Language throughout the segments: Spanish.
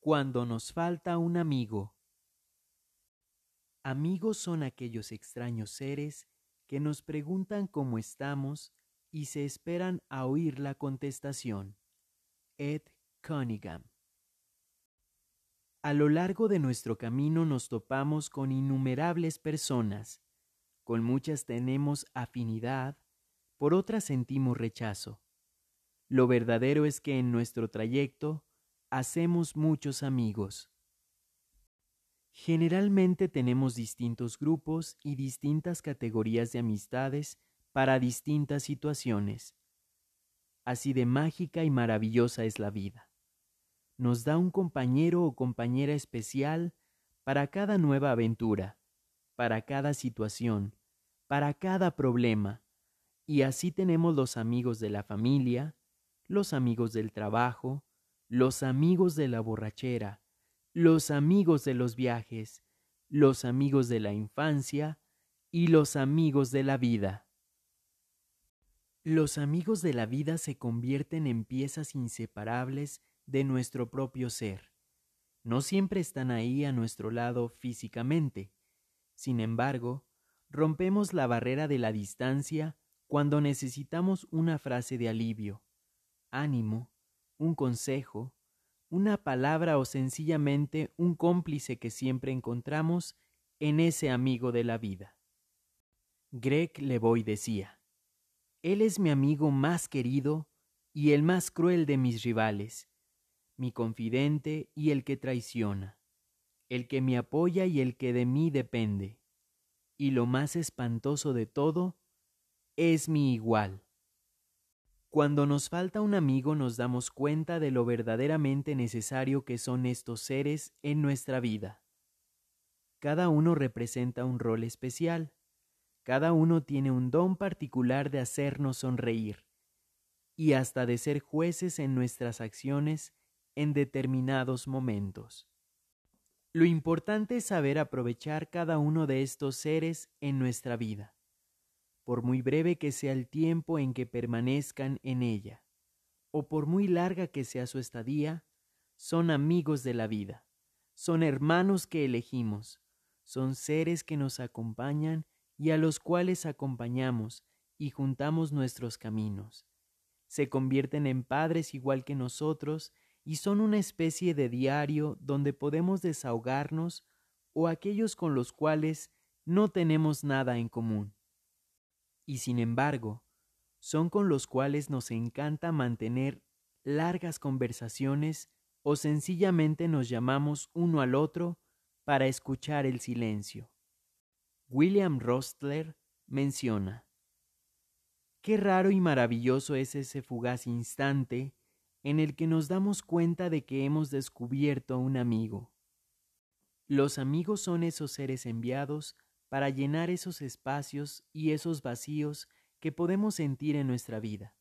Cuando nos falta un amigo. Amigos son aquellos extraños seres que nos preguntan cómo estamos y se esperan a oír la contestación. Ed Cunningham. A lo largo de nuestro camino nos topamos con innumerables personas. Con muchas tenemos afinidad, por otras sentimos rechazo. Lo verdadero es que en nuestro trayecto hacemos muchos amigos. Generalmente tenemos distintos grupos y distintas categorías de amistades para distintas situaciones. Así de mágica y maravillosa es la vida. Nos da un compañero o compañera especial para cada nueva aventura, para cada situación, para cada problema. Y así tenemos los amigos de la familia, los amigos del trabajo, los amigos de la borrachera, los amigos de los viajes, los amigos de la infancia y los amigos de la vida. Los amigos de la vida se convierten en piezas inseparables de nuestro propio ser. No siempre están ahí a nuestro lado físicamente. Sin embargo, rompemos la barrera de la distancia cuando necesitamos una frase de alivio, ánimo un consejo, una palabra o sencillamente un cómplice que siempre encontramos en ese amigo de la vida. Greg Levoy decía, Él es mi amigo más querido y el más cruel de mis rivales, mi confidente y el que traiciona, el que me apoya y el que de mí depende, y lo más espantoso de todo, es mi igual. Cuando nos falta un amigo nos damos cuenta de lo verdaderamente necesario que son estos seres en nuestra vida. Cada uno representa un rol especial. Cada uno tiene un don particular de hacernos sonreír y hasta de ser jueces en nuestras acciones en determinados momentos. Lo importante es saber aprovechar cada uno de estos seres en nuestra vida por muy breve que sea el tiempo en que permanezcan en ella, o por muy larga que sea su estadía, son amigos de la vida, son hermanos que elegimos, son seres que nos acompañan y a los cuales acompañamos y juntamos nuestros caminos. Se convierten en padres igual que nosotros y son una especie de diario donde podemos desahogarnos o aquellos con los cuales no tenemos nada en común y sin embargo, son con los cuales nos encanta mantener largas conversaciones o sencillamente nos llamamos uno al otro para escuchar el silencio. William Rostler menciona, Qué raro y maravilloso es ese fugaz instante en el que nos damos cuenta de que hemos descubierto un amigo. Los amigos son esos seres enviados para llenar esos espacios y esos vacíos que podemos sentir en nuestra vida,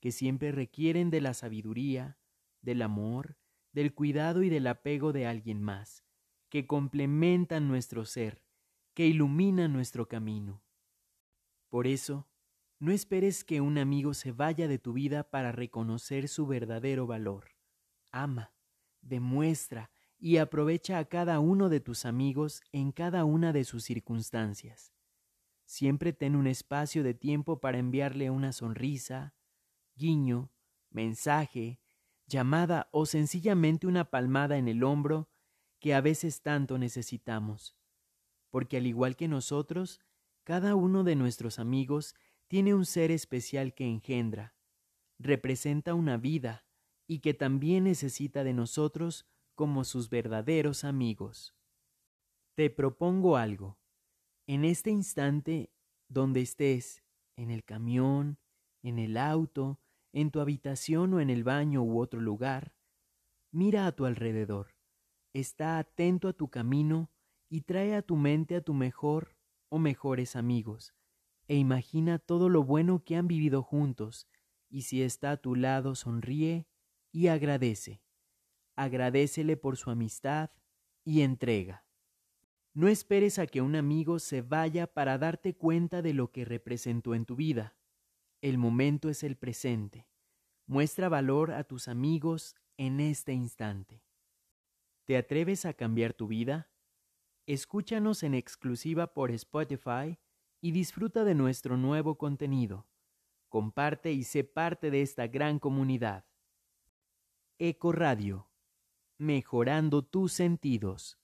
que siempre requieren de la sabiduría, del amor, del cuidado y del apego de alguien más, que complementan nuestro ser, que iluminan nuestro camino. Por eso, no esperes que un amigo se vaya de tu vida para reconocer su verdadero valor. Ama, demuestra, y aprovecha a cada uno de tus amigos en cada una de sus circunstancias. Siempre ten un espacio de tiempo para enviarle una sonrisa, guiño, mensaje, llamada o sencillamente una palmada en el hombro que a veces tanto necesitamos. Porque al igual que nosotros, cada uno de nuestros amigos tiene un ser especial que engendra, representa una vida y que también necesita de nosotros como sus verdaderos amigos. Te propongo algo. En este instante, donde estés, en el camión, en el auto, en tu habitación o en el baño u otro lugar, mira a tu alrededor, está atento a tu camino y trae a tu mente a tu mejor o mejores amigos, e imagina todo lo bueno que han vivido juntos, y si está a tu lado sonríe y agradece agradecele por su amistad y entrega. No esperes a que un amigo se vaya para darte cuenta de lo que representó en tu vida. El momento es el presente. Muestra valor a tus amigos en este instante. ¿Te atreves a cambiar tu vida? Escúchanos en exclusiva por Spotify y disfruta de nuestro nuevo contenido. Comparte y sé parte de esta gran comunidad. Eco Radio, mejorando tus sentidos.